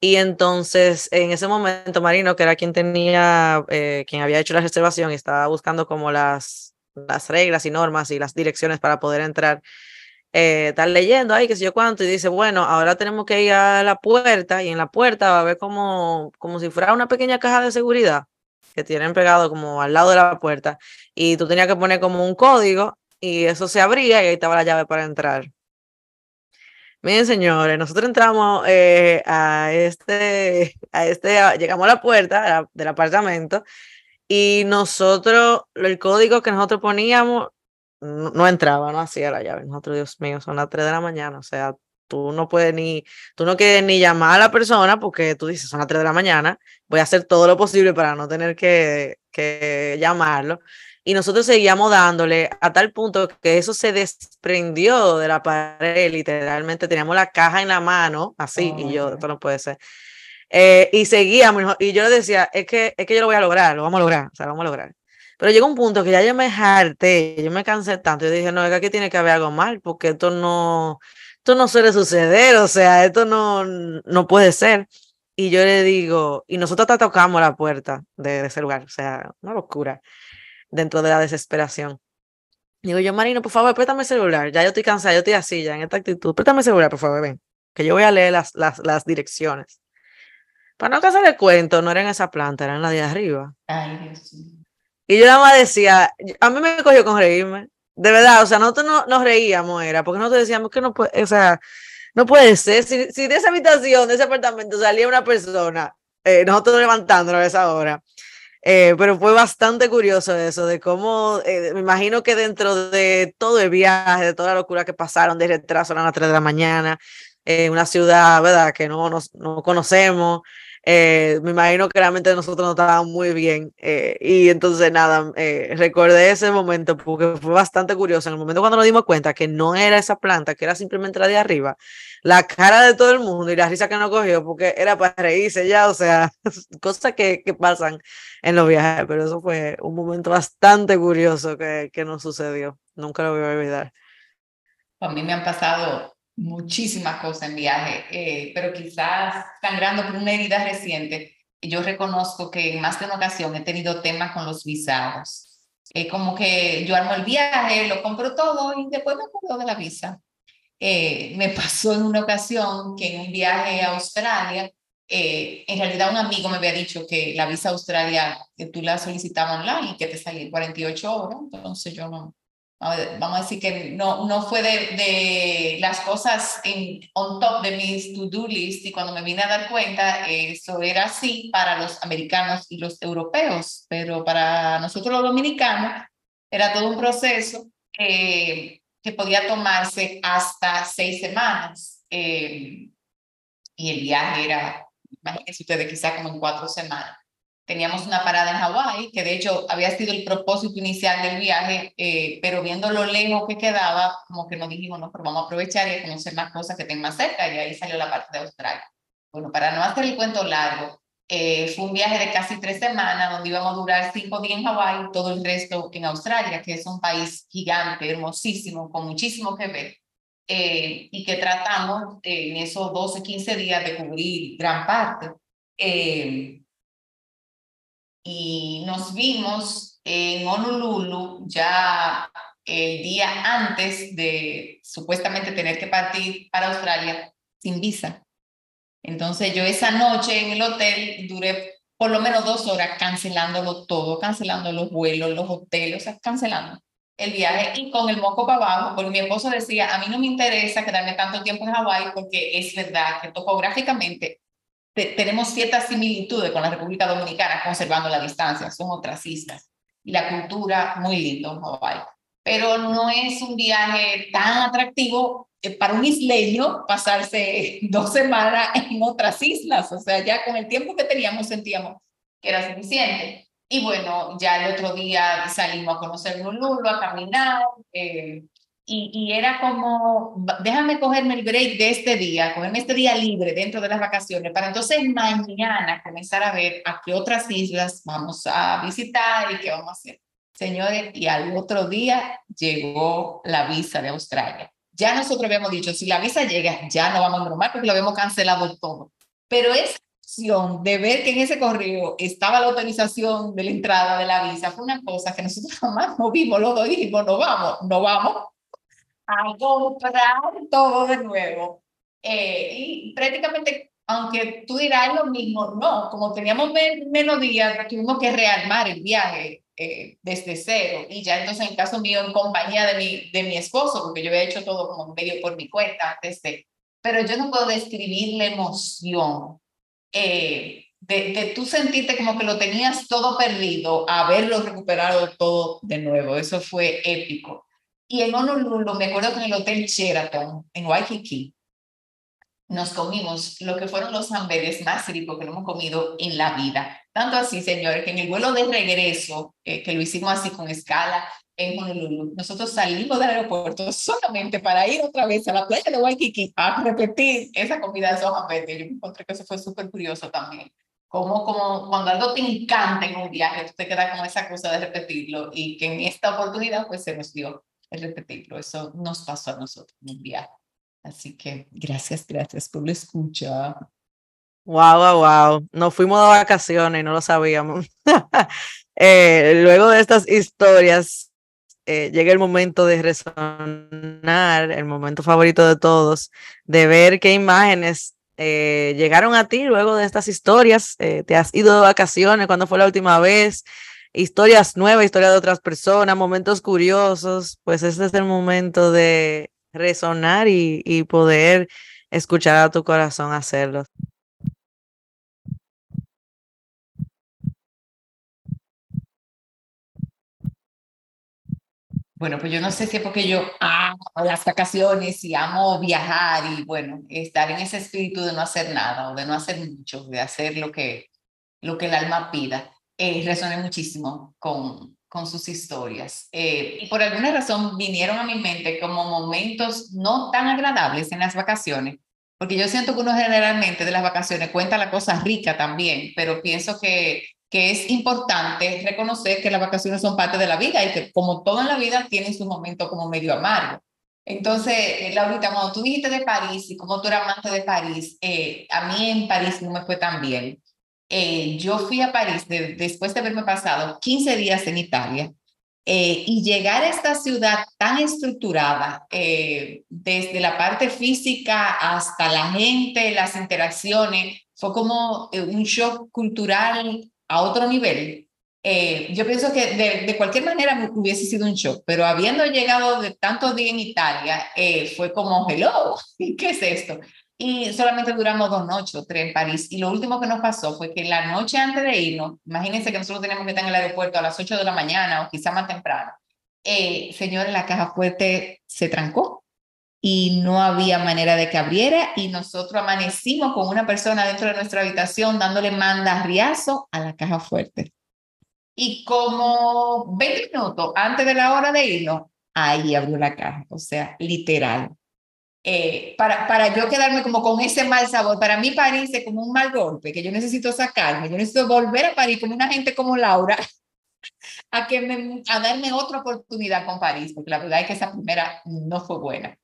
Y entonces, en ese momento, Marino, que era quien tenía, eh, quien había hecho la reservación y estaba buscando como las, las reglas y normas y las direcciones para poder entrar, eh, está leyendo ahí, que sé yo cuánto, y dice, bueno, ahora tenemos que ir a la puerta y en la puerta va a ver como, como si fuera una pequeña caja de seguridad que tienen pegado como al lado de la puerta y tú tenías que poner como un código y eso se abría y ahí estaba la llave para entrar. Miren, señores, nosotros entramos eh, a este, a este, llegamos a la puerta del apartamento y nosotros, el código que nosotros poníamos no, entraba, no hacía la llave. Nosotros, Dios mío, son las 3 de la mañana, o sea, tú no puedes ni, tú no quieres ni llamar a la persona porque tú dices, son las 3 de la mañana, voy a hacer todo lo posible para no tener que, que llamarlo. Y nosotros seguíamos dándole a tal punto que eso se desprendió de la pared, literalmente teníamos la caja en la mano, así, y yo, esto no puede ser. Eh, y seguíamos, y yo le decía, es que, es que yo lo voy a lograr, lo vamos a lograr, o sea, lo vamos a lograr. Pero llegó un punto que ya yo me harté, yo me cansé tanto, y dije, no, es que aquí tiene que haber algo mal, porque esto no, esto no suele suceder, o sea, esto no, no puede ser. Y yo le digo, y nosotros hasta tocamos la puerta de, ese lugar, o sea, una locura, dentro de la desesperación. Digo yo, Marino, por favor, préstame el celular, ya yo estoy cansada, yo estoy así, ya en esta actitud, préstame el celular, por favor, ven, que yo voy a leer las, las, las direcciones. Para no casar el cuento, no era en esa planta, era en la de arriba. Ay, Dios Y yo nada más decía, a mí me cogió con reírme. De verdad, o sea, nosotros no, nos reíamos, era, porque nosotros decíamos que no puede, o sea, no puede ser. Si, si de esa habitación, de ese apartamento salía una persona, eh, nosotros levantándonos a esa hora. Eh, pero fue bastante curioso eso, de cómo, eh, me imagino que dentro de todo el viaje, de toda la locura que pasaron, de retraso a las 3 de la mañana, en una ciudad, ¿verdad?, que no, nos, no conocemos, eh, me imagino que realmente nosotros no estábamos muy bien. Eh, y entonces, nada, eh, recordé ese momento porque fue bastante curioso. En el momento cuando nos dimos cuenta que no era esa planta, que era simplemente la de arriba, la cara de todo el mundo y la risa que nos cogió, porque era para reírse ya, o sea, *laughs* cosas que, que pasan en los viajes. Pero eso fue un momento bastante curioso que, que nos sucedió. Nunca lo voy a olvidar. A mí me han pasado muchísimas cosas en viaje, eh, pero quizás sangrando por una herida reciente, yo reconozco que en más de una ocasión he tenido temas con los visados. Eh, como que yo armo el viaje, lo compro todo y después me acuerdo de la visa. Eh, me pasó en una ocasión que en un viaje a Australia, en realidad un amigo me había dicho que la visa a Australia tú la solicitabas online y que te salía en 48 horas, entonces yo no, vamos a decir que no, no fue de, de las cosas en, on top de mis to-do list y cuando me vine a dar cuenta, eso era así para los americanos y los europeos, pero para nosotros los dominicanos era todo un proceso eh, que podía tomarse hasta seis semanas. Eh, y el viaje era, imagínense ustedes, quizá como en cuatro semanas teníamos una parada en Hawái, que de hecho había sido el propósito inicial del viaje, eh, pero viendo lo lejos que quedaba, como que nos dijimos, no, pero vamos a aprovechar y conocer más cosas que tengan más cerca, y ahí salió la parte de Australia. Bueno, para no hacer el cuento largo, eh, fue un viaje de casi tres semanas, donde íbamos a durar cinco días en Hawái, todo el resto en Australia, que es un país gigante, hermosísimo, con muchísimo que ver. Eh, y que tratamos en esos 12, 15 días de cubrir gran parte. Eh, y nos vimos en Honolulu ya el día antes de supuestamente tener que partir para Australia sin visa. Entonces yo esa noche en el hotel duré por lo menos dos horas cancelándolo todo, cancelando los vuelos, los hoteles, o sea, cancelando el viaje y con el moco para abajo, porque mi esposo decía, a mí no me interesa quedarme tanto tiempo en Hawái porque es verdad que topográficamente tenemos ciertas similitudes con la República Dominicana, conservando la distancia, son otras islas. y la cultura, muy lindo Hawái. Pero no es un viaje tan atractivo eh, para un isleño pasarse *laughs* dos semanas en otras islas. O sea, ya con el tiempo que teníamos sentíamos que era suficiente. Y bueno, ya el otro día salimos a conocer Lulu, a caminar. Eh, y, y, era como, déjame cogerme el break de este día, cogerme este día libre dentro de las vacaciones, para entonces mañana comenzar a ver a qué otras islas vamos a visitar y qué vamos a hacer. Señores, y al otro día llegó la visa de Australia. Ya nosotros habíamos dicho, si la visa llega, ya no vamos a normal porque lo habíamos cancelado todo. Pero opción de ver que en ese correo estaba la autorización de la entrada de la visa fue una cosa que nosotros *laughs* jamás movimos, lo dijimos, no vamos, no vamos a comprar todo de nuevo. Eh, y prácticamente, aunque tú dirás lo mismo, no, como teníamos menos días, tuvimos que rearmar el viaje eh, desde cero. Y ya entonces, en caso mío, en compañía de mi, de mi esposo, porque yo había hecho todo como medio por mi cuenta antes de... Pero yo no puedo describir la emoción eh, de, de tú sentirte como que lo tenías todo perdido, haberlo recuperado todo de nuevo. Eso fue épico. Y en Honolulu, me acuerdo que en el Hotel Sheraton, en Waikiki, nos comimos lo que fueron los hamburgues más ricos que hemos comido en la vida. Tanto así, señores, que en el vuelo de regreso, eh, que lo hicimos así con escala en Honolulu, nosotros salimos del aeropuerto solamente para ir otra vez a la playa de Waikiki a repetir esa comida de esos hamburgues. Yo me encontré que eso fue súper curioso también. Como, como cuando algo te encanta en un viaje, tú te quedas con esa cosa de repetirlo y que en esta oportunidad pues se nos dio repetirlo. Eso nos pasó a nosotros en viaje. Así que gracias, gracias por la escucha. Wow, wow, wow. Nos fuimos de vacaciones no lo sabíamos. *laughs* eh, luego de estas historias, eh, llega el momento de resonar, el momento favorito de todos, de ver qué imágenes eh, llegaron a ti luego de estas historias. Eh, ¿Te has ido de vacaciones? ¿Cuándo fue la última vez? Historias nuevas, historias de otras personas, momentos curiosos, pues este es el momento de resonar y, poder escuchar a tu corazón hacerlo. Bueno, pues yo no sé si es porque yo amo las vacaciones y amo viajar y bueno, estar en ese espíritu de no hacer nada o de no hacer mucho, de hacer lo que, lo que el alma pida eh, resoné muchísimo con, con sus historias. Eh, y por alguna razón vinieron a mi mente como momentos no tan agradables en las vacaciones, porque yo siento que uno generalmente de las vacaciones cuenta la cosa rica también, pero pienso que, que es importante reconocer que las vacaciones son parte de la vida y que como todo en la vida tiene su momento como medio amargo. Entonces, Laurita, cuando tú dijiste de París y como tú eras amante de París, eh, a mí en París no me fue tan bien. Eh, yo fui a París después de haberme pasado 15 días en Italia eh, y llegar a esta ciudad tan estructurada, eh, desde la parte física hasta la gente, las interacciones, fue como un shock cultural a otro nivel. yo pienso que de, de, cualquier manera hubiese sido un shock, pero habiendo llegado de tantos días en Italia, fue como, hello, *laughs* ¿qué es esto? Y solamente duramos dos noches tres en París. Y lo último que nos pasó fue que la noche antes de irnos, imagínense que nosotros teníamos que estar en el aeropuerto a las 8 de la mañana o quizá más temprano, eh, señores, la caja fuerte se trancó y no había manera de que abriera y nosotros amanecimos con una persona dentro de nuestra habitación dándole mandarriazo a la caja fuerte. Y como 20 minutos antes de la hora de irnos, ahí abrió la caja, o sea, literal. Eh, para, para yo quedarme como con ese mal sabor. Para mí París es como un mal golpe que yo necesito sacarme. Yo necesito volver a París como una gente como Laura *laughs* a, que me, a darme otra oportunidad con París, porque la verdad es que esa primera no fue buena.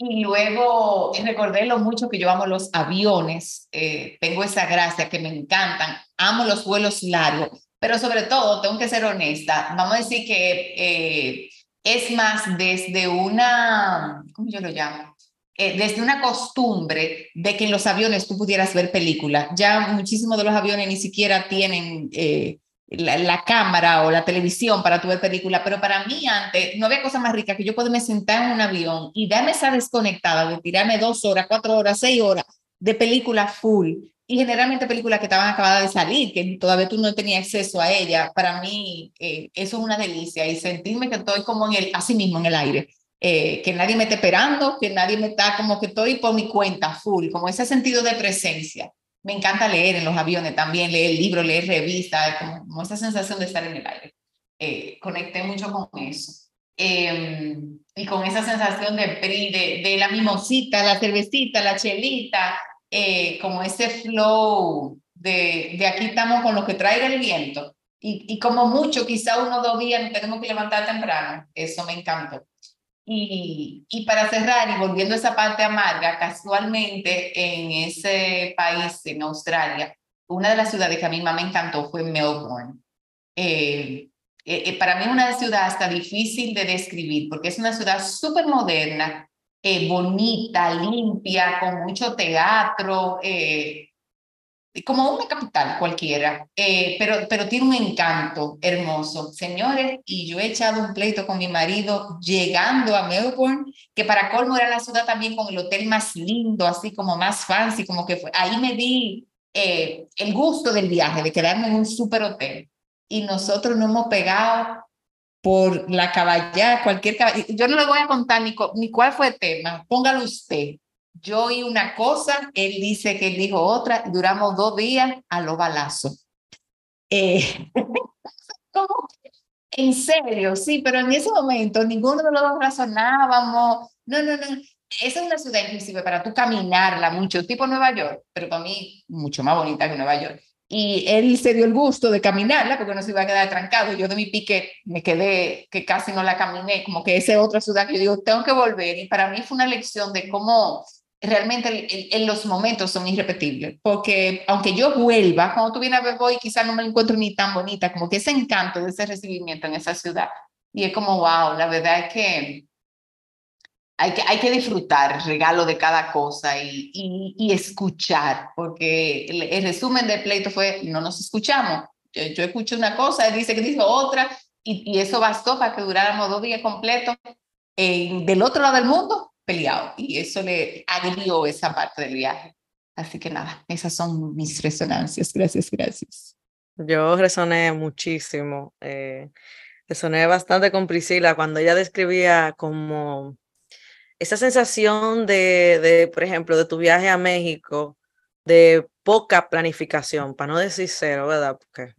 Y luego recordé lo mucho que yo amo los aviones, eh, tengo esa gracia que me encantan, amo los vuelos largos, pero sobre todo, tengo que ser honesta, vamos a decir que eh, es más desde una, ¿cómo yo lo llamo? Eh, desde una costumbre de que en los aviones tú pudieras ver películas. Ya muchísimos de los aviones ni siquiera tienen eh, la, cámara o la televisión para tu ver película, pero para mí antes no había cosa más rica que yo poderme sentar en un avión y darme esa desconectada de tirarme dos horas, cuatro horas, seis horas de película full y generalmente películas que estaban acabadas de salir, que todavía tú no tenías acceso a ella, para mí eh, eso es una delicia y sentirme que estoy como en el, así mismo en el aire, eh, que nadie me esté esperando, que nadie me está como que estoy por mi cuenta, full, como ese sentido de presencia. Me encanta leer en los aviones también, leer libros, leer revistas, como, esa sensación de estar en el aire. Eh, conecté mucho con eso. Em, y con esa sensación de, de, de la mimosita, la cervecita, la chelita, eh, como ese flow de, de aquí estamos con lo que traiga el viento. Y, y como mucho, quizá uno o dos días nos tenemos que levantar temprano. Eso me encantó. Y, y, para cerrar, y volviendo a esa parte amarga, casualmente en ese país, en Australia, una de las ciudades que a mí más me encantó fue Melbourne. Eh, eh, para mí una ciudad hasta difícil de describir, porque es una ciudad súper moderna, eh, bonita, limpia, con mucho teatro, eh, como una capital cualquiera, eh, pero, pero tiene un encanto hermoso. Señores, y yo he echado un pleito con mi marido llegando a Melbourne, que para colmo era la ciudad también con el hotel más lindo, así como más fancy, como que fue. Ahí me di el gusto del viaje, de quedarme en un super hotel. Y nosotros no hemos pegado por la caballada, cualquier caballada. Yo no le voy a contar ni, ni cuál fue el tema, póngalo usted. Yo oí una cosa, él dice que él dijo otra, duramos dos días a los balazos. Eh, *laughs* en serio, sí, pero en ese momento ninguno de los dos razonábamos. No, no, no. Esa es una ciudad inclusive para tú caminarla mucho, tipo Nueva York, pero para mí mucho más bonita que Nueva York y él se dio el gusto de caminarla porque no se iba a quedar trancado. Yo de mi pique me quedé, que casi no la caminé, como que esa otra ciudad que yo digo, tengo que volver. Y para mí fue una lección de cómo realmente en los momentos son irrepetibles, porque aunque yo vuelva, cuando tú vienes a ver hoy, quizás no me encuentro ni tan bonita, como que ese encanto de ese recibimiento en esa ciudad. Y es como, wow, la verdad es que hay que, hay que disfrutar el regalo de cada cosa y, y, escuchar, porque el, resumen del pleito fue, no nos escuchamos. Yo, yo escuché una cosa, él dice que dijo otra, y, y, eso bastó para que duráramos dos días completos del otro lado del mundo peleado. Y eso le agrió esa parte del viaje. Así que nada, esas son mis resonancias. Gracias, gracias. Yo resoné muchísimo. Eh, resoné bastante con Priscila cuando ella describía como esa sensación de, de, por ejemplo, de tu viaje a México, de poca planificación, para no decir cero, ¿verdad? Porque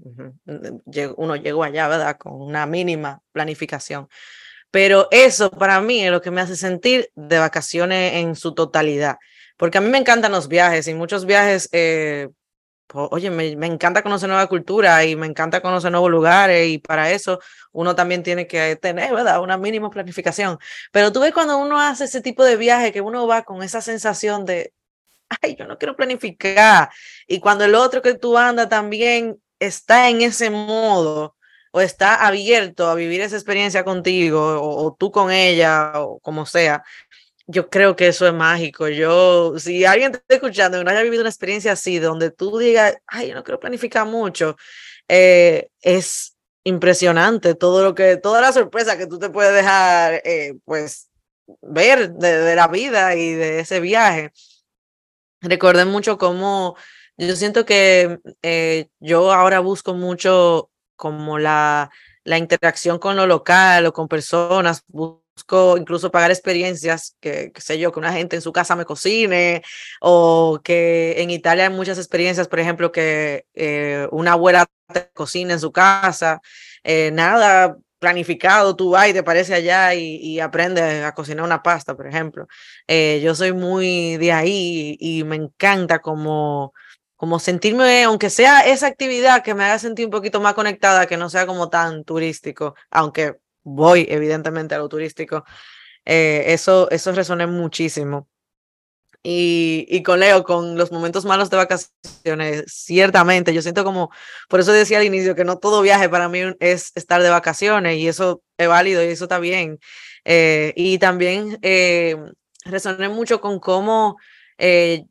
uno llegó allá, ¿verdad? Con una mínima planificación. Pero eso para mí es lo que me hace sentir de vacaciones en su totalidad. Porque a mí me encantan los viajes y muchos viajes eh, oye, me, encanta conocer nueva cultura y me encanta conocer nuevos lugares y para eso uno también tiene que tener, ¿verdad? Una mínima planificación. Pero tú ves cuando uno hace ese tipo de viaje que uno va con esa sensación de, ay, yo no quiero planificar. Y cuando el otro que tú andas también está en ese modo o está abierto a vivir esa experiencia contigo o tú con ella o como sea, yo creo que eso es mágico. Yo, si alguien te está escuchando y no haya vivido una experiencia así, donde tú digas, ay, yo no quiero planificar mucho, eh, es impresionante todo lo que, toda la sorpresa que tú te puedes dejar, eh, pues, ver de, la vida y de ese viaje. Recordé mucho cómo yo siento que eh, yo ahora busco mucho como la, la interacción con lo local o con personas, incluso pagar experiencias, que, sé yo, que una gente en su casa me cocine, o que en Italia hay muchas experiencias, por ejemplo, que eh, una abuela te cocina en su casa, eh, nada planificado, tú vas y te parece allá y, y aprendes a cocinar una pasta, por ejemplo. Eh, yo soy muy de ahí y, me encanta como como sentirme, aunque sea esa actividad que me haga sentir un poquito más conectada, que no sea como tan turístico, aunque voy evidentemente a lo turístico, eh, eso, eso resoné muchísimo. Y, y, con Leo, con los momentos malos de vacaciones, ciertamente, yo siento como, por eso decía al inicio que no todo viaje para mí es estar de vacaciones y eso es válido y eso está bien. Eh, y también eh, mucho con cómo eh,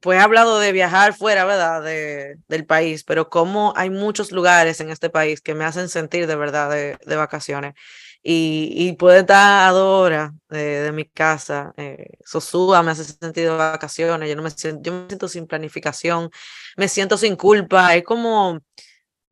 pues he hablado de viajar fuera, ¿verdad? De, del país, pero como hay muchos lugares en este país que me hacen sentir de verdad de, de vacaciones. y, y puede estar a dos de, mi casa. Eh, Sosúa me hace sentido de vacaciones, yo no me siento, yo me siento sin planificación, me siento sin culpa, es como,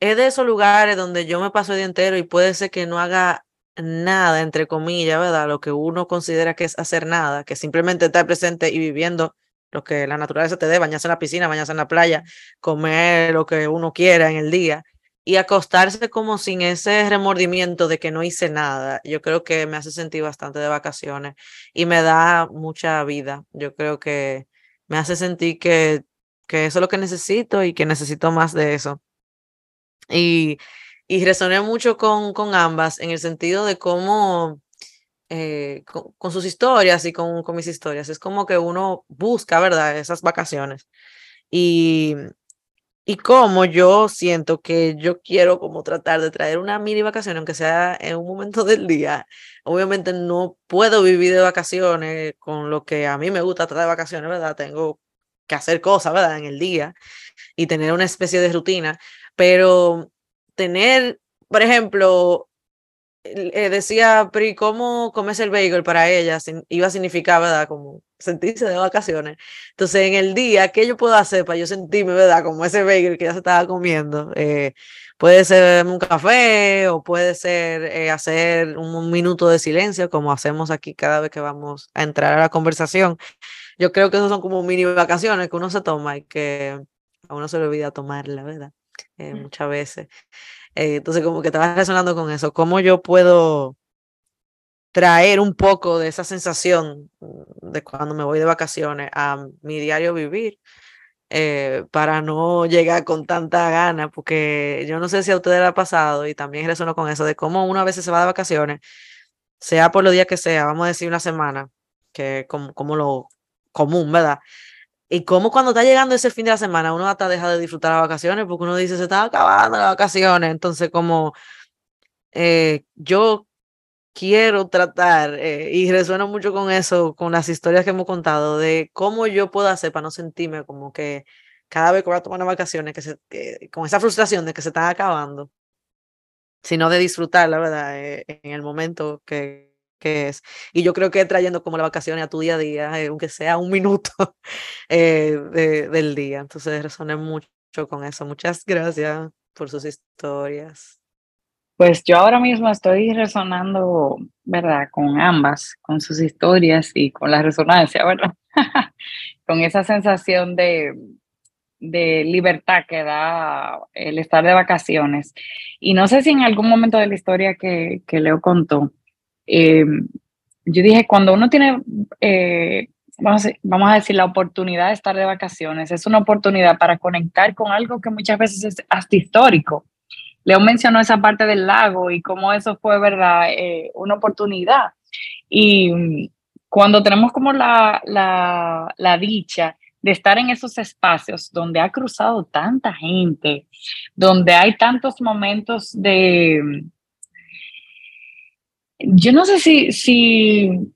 es de esos lugares donde yo me paso el día entero y puede ser que no haga nada, entre comillas, ¿verdad? Lo que uno considera que es hacer nada, que simplemente estar presente y viviendo lo que la naturaleza te dé, bañarse en la piscina, bañarse en la playa, comer lo que uno quiera en el día y acostarse como sin ese remordimiento de que no hice nada, yo creo que me hace sentir bastante de vacaciones y me da mucha vida. Yo creo que me hace sentir que, que eso es lo que necesito y que necesito más de eso. Y, y resoné mucho con, con ambas en el sentido de cómo eh, con, sus historias y con, con mis historias. Es como que uno busca, ¿verdad? Esas vacaciones. Y, y como yo siento que yo quiero como tratar de traer una mini vacación, aunque sea en un momento del día. Obviamente no puedo vivir de vacaciones con lo que a mí me gusta tratar de vacaciones, ¿verdad? Tengo que hacer cosas, ¿verdad? En el día y tener una especie de rutina, pero tener, por ejemplo, eh, decía, Pri, ¿cómo comes el bagel para ella? Iba a significar, ¿verdad? Como sentirse de vacaciones. Entonces, en el día, ¿qué yo puedo hacer para yo sentirme, ¿verdad? Como ese bagel que ya se estaba comiendo. Eh, puede ser un café o puede ser eh, hacer un, minuto de silencio, como hacemos aquí cada vez que vamos a entrar a la conversación. Yo creo que esos son como mini vacaciones que uno se toma y que a uno se le olvida tomarla, ¿verdad? Mm. Muchas veces. Eh, entonces, como que estaba resonando con eso, ¿cómo yo puedo traer un poco de esa sensación de cuando me voy de vacaciones a mi diario vivir? Eh, para no llegar con tanta gana, porque yo no sé si a ustedes le ha pasado y también resono con eso, de cómo uno a veces se va de vacaciones, sea por los días que sea, vamos a decir una semana, que como, como lo común, ¿verdad? Y como cuando está llegando ese fin de semana, uno hasta deja de disfrutar las vacaciones porque uno dice, se están acabando las vacaciones. Entonces, como eh, yo quiero tratar, eh, y resueno mucho con eso, con las historias que hemos contado, de cómo yo puedo hacer para no sentirme como que cada vez que voy a tomar unas vacaciones, que, se, con esa frustración de que se están acabando, sino de disfrutar, la verdad, eh, en el momento que, que es. Y yo creo que trayendo como las vacaciones a tu día a día, eh, aunque sea un minuto *laughs* eh, del día. Entonces resoné mucho con eso. Muchas gracias por sus historias. Pues yo ahora mismo estoy resonando, ¿verdad? Con ambas, con sus historias y con la resonancia, ¿verdad? *laughs* con esa sensación de, de libertad que da el estar de vacaciones. Y no sé si en algún momento de la historia que, que Leo contó, eh, yo dije, cuando uno tiene, eh, vamos, a, vamos, a, decir, la oportunidad de estar de vacaciones, es una oportunidad para conectar con algo que muchas veces es hasta histórico. Leo mencionó esa parte del lago y cómo eso fue, ¿verdad? Eh, una oportunidad. Y cuando tenemos como la, la, la dicha de estar en esos espacios donde ha cruzado tanta gente, donde hay tantos momentos de, yo no sé si, si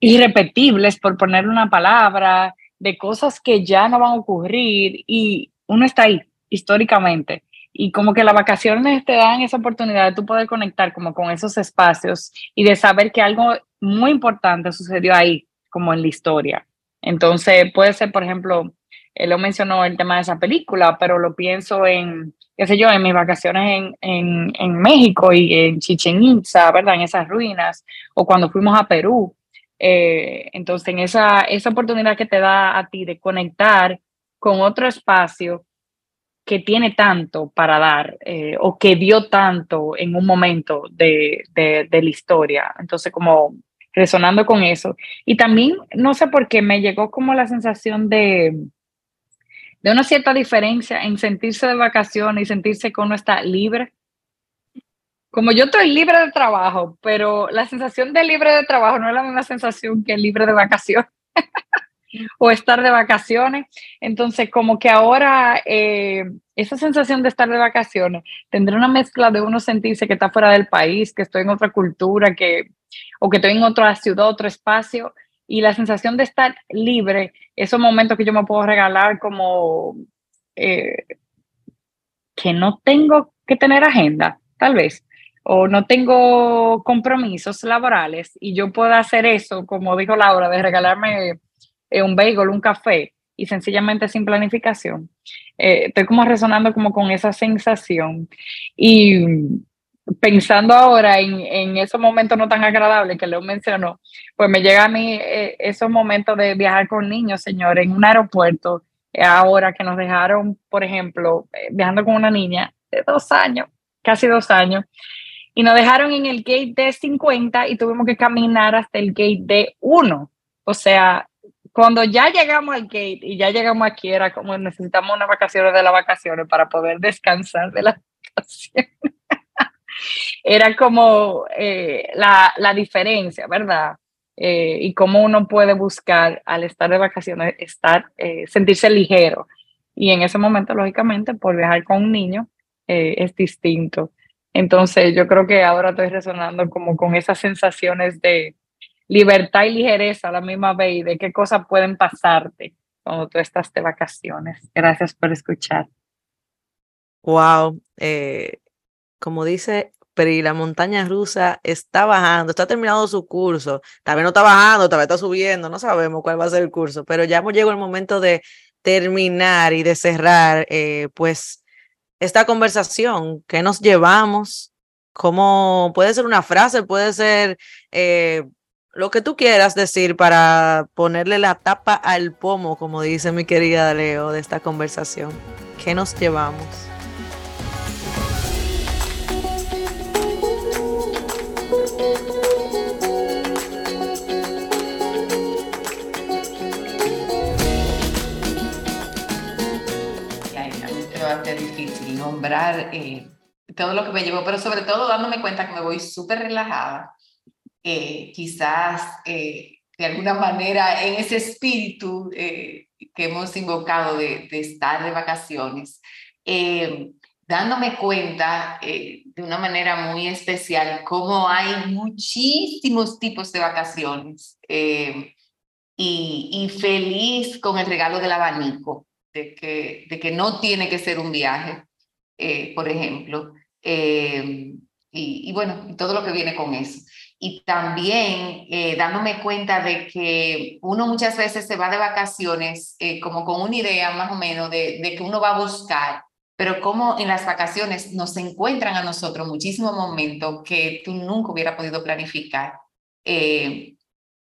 irrepetibles, por poner una palabra, de cosas que ya no van a ocurrir y uno está ahí históricamente. Y como que las vacaciones te dan esa oportunidad de tú poder conectar como con esos espacios y de saber que algo muy importante sucedió ahí, como en la historia. Entonces puede ser, por ejemplo, él lo mencionó el tema de esa película, pero lo pienso en, qué sé yo, en mis vacaciones en, en, México y en Chichen Itza, ¿verdad? En esas ruinas, o cuando fuimos a Perú. Eh, entonces, en esa, esa oportunidad que te da a ti de conectar con otro espacio que tiene tanto para dar eh, o que dio tanto en un momento de, de, de la historia. Entonces, como resonando con eso. Y también, no sé por qué, me llegó como la sensación de, de una cierta diferencia en sentirse de vacaciones y sentirse que uno está libre. Como yo estoy libre de trabajo, pero la sensación de libre de trabajo no es la misma sensación que libre de vacaciones *laughs* o estar de vacaciones. Entonces, como que ahora eh, esa sensación de estar de vacaciones tendrá una mezcla de uno sentirse que está fuera del país, que estoy en otra cultura, que, o que estoy en otra ciudad, otro espacio, y la sensación de estar libre, esos momentos que yo me puedo regalar como eh, que no tengo que tener agenda, tal vez, o no tengo compromisos laborales y yo puedo hacer eso, como dijo Laura, de regalarme eh, un bagel, un café y sencillamente sin planificación. Eh, estoy como resonando como con esa sensación y pensando ahora en, en esos momentos no tan agradables que Leo mencionó, pues me llega a mí eh, esos momentos de viajar con niños, señor, en un aeropuerto, ahora que nos dejaron, por ejemplo, viajando con una niña de dos años, casi dos años, y nos dejaron en el gate de 50 y tuvimos que caminar hasta el gate de 1. O sea, cuando ya llegamos al gate y ya llegamos aquí, era como necesitamos unas vacaciones de las vacaciones para poder descansar de las *laughs* vacaciones. Era como eh, la, la, diferencia, ¿verdad? Eh, y cómo uno puede buscar al estar de vacaciones, estar, eh, sentirse ligero. Y en ese momento, lógicamente, por viajar con un niño es distinto. Entonces yo creo que ahora estoy resonando como con esas sensaciones de libertad y ligereza a la misma vez de qué cosas pueden pasarte cuando tú estás de vacaciones. Gracias por escuchar. Wow, eh, como dice Pri, la montaña rusa está bajando, está terminando su curso. Vez no está bajando, tal vez está subiendo, no sabemos cuál va a ser el curso, pero ya llegó el momento de terminar y de cerrar, eh, pues esta conversación, qué nos llevamos, cómo puede ser una frase, puede ser eh, lo que tú quieras decir para ponerle la tapa al pomo, como dice mi querida Leo, de esta conversación. ¿Qué nos llevamos? Nombrar eh, todo lo que me llevó, pero sobre todo dándome cuenta que me voy súper relajada, eh, quizás eh, de alguna manera en ese espíritu que hemos invocado de, de, estar de vacaciones, dándome cuenta de una manera muy especial cómo hay muchísimos tipos de vacaciones y, y feliz con el regalo del abanico. De que, de que no tiene que ser un viaje, eh, por ejemplo, eh, y, bueno, todo lo que viene con eso. Y también eh, dándome cuenta de que uno muchas veces se va de vacaciones como con una idea más o menos de, que uno va a buscar, pero como en las vacaciones nos encuentran a nosotros muchísimos momentos que tú nunca hubiera podido planificar.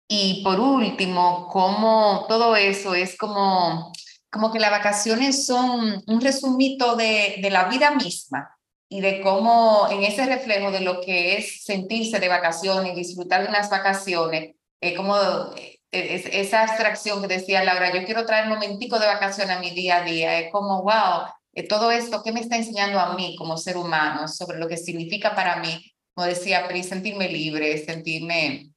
y por último, como todo eso es como como que las vacaciones son un resumito de, de, la vida misma y de cómo en ese reflejo de lo que es sentirse de vacaciones, disfrutar de unas vacaciones, es como eh, es, esa abstracción que decía Laura, yo quiero traer un momentico de vacaciones a mi día a día, es como, wow, eh, todo esto, ¿qué me está enseñando a mí como ser humano sobre lo que significa para mí? Como decía Pri, sentirme libre, sentirme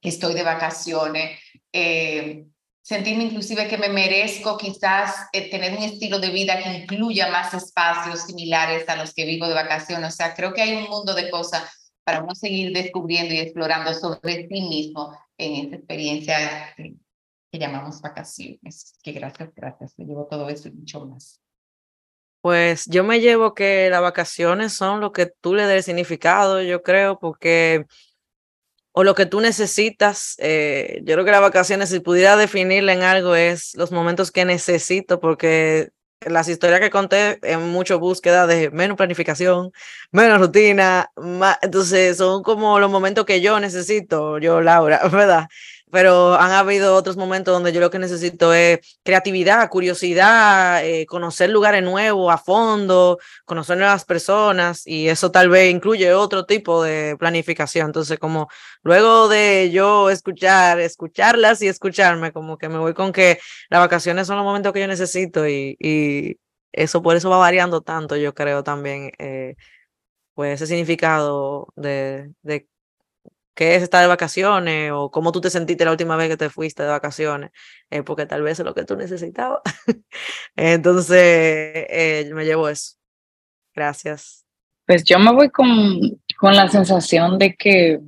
que estoy de vacaciones. Eh, sentirme inclusive que me merezco quizás eh, tener un estilo de vida que incluya más espacios similares a los que vivo de vacaciones. O sea, creo que hay un mundo de cosas para uno seguir descubriendo y explorando sobre sí mismo en esta experiencia que, llamamos vacaciones. Que gracias, gracias. Me llevo todo eso y mucho más. Pues yo me llevo que las vacaciones son lo que tú le des significado, yo creo, porque o lo que tú necesitas. Eh, yo creo que las vacaciones, si pudiera definirla en algo, es los momentos que necesito, porque las historias que conté en mucho búsqueda de menos planificación, menos rutina, entonces son como los momentos que yo necesito, yo Laura, *laughs* ¿verdad? Pero han habido otros momentos donde yo lo que necesito es creatividad, curiosidad, eh, conocer lugares nuevos a fondo, conocer nuevas personas y eso tal vez incluye otro tipo de planificación. Entonces, como luego de yo escuchar, escucharlas y escucharme, como que me voy con que las vacaciones son los momentos que yo necesito y, y eso por eso va variando tanto, yo creo también. Eh, pues ese significado de, de qué es estar de vacaciones o cómo tú te sentiste la última vez que te fuiste de vacaciones, eh, porque tal vez es lo que tú necesitabas. *laughs* Entonces, eh, me llevo eso. Gracias. Pues yo me voy con, con la sensación de que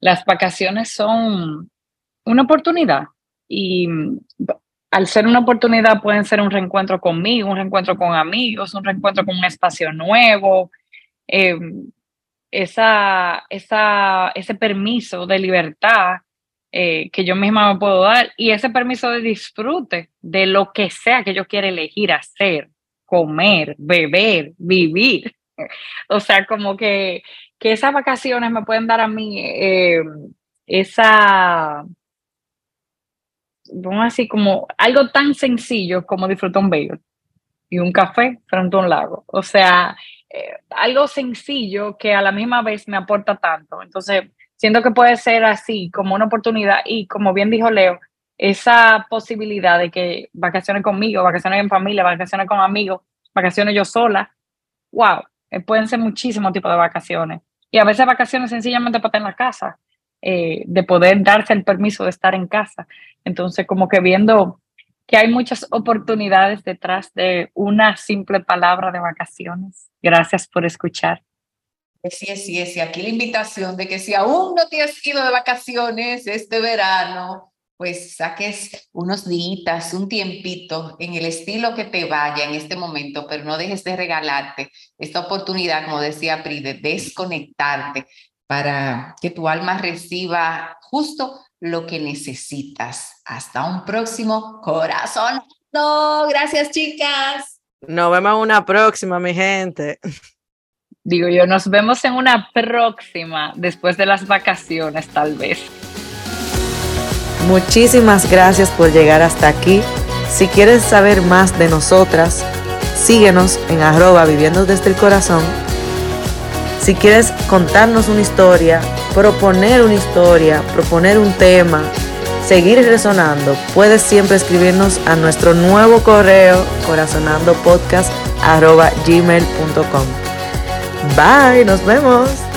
las vacaciones son una oportunidad y al ser una oportunidad pueden ser un reencuentro conmigo, un reencuentro con amigos, un reencuentro con un espacio nuevo. Eh, esa, esa, ese permiso de libertad eh, que yo misma me puedo dar y ese permiso de disfrute de lo que sea que yo quiera elegir hacer, comer, beber, vivir. *laughs* O sea, como que, que esas vacaciones me pueden dar a mí eh, esa, vamos así, como algo tan sencillo como disfrutar un bagel y un café frente a un lago. O sea, eh, algo sencillo que a la misma vez me aporta tanto. Entonces, siento que puede ser así, como una oportunidad y como bien dijo Leo, esa posibilidad de que vacaciones conmigo, vacaciones en familia, vacaciones con amigos, vacaciones yo sola, wow, eh, pueden ser muchísimos tipos de vacaciones. Y a veces vacaciones sencillamente para estar en la casa, eh, de poder darse el permiso de estar en casa. Entonces, como que viendo que hay muchas oportunidades detrás de una simple palabra de vacaciones. Gracias por escuchar. Sí, sí, sí. Aquí la invitación de que si aún no te has ido de vacaciones este verano, pues saques unos días, un tiempito en el estilo que te vaya en este momento, pero no dejes de regalarte esta oportunidad, como decía Pri, de desconectarte para que tu alma reciba justo lo que necesitas. Hasta un próximo corazón. No, gracias chicas. Nos vemos en una próxima, mi gente. Digo yo, nos vemos en una próxima, después de las vacaciones tal vez. Muchísimas gracias por llegar hasta aquí. Si quieres saber más de nosotras, síguenos en arroba viviendo desde el corazón. Si quieres contarnos una historia, proponer una historia, proponer un tema, seguir resonando, puedes siempre escribirnos a nuestro nuevo correo corazonandopodcast.gmail.com Bye, nos vemos.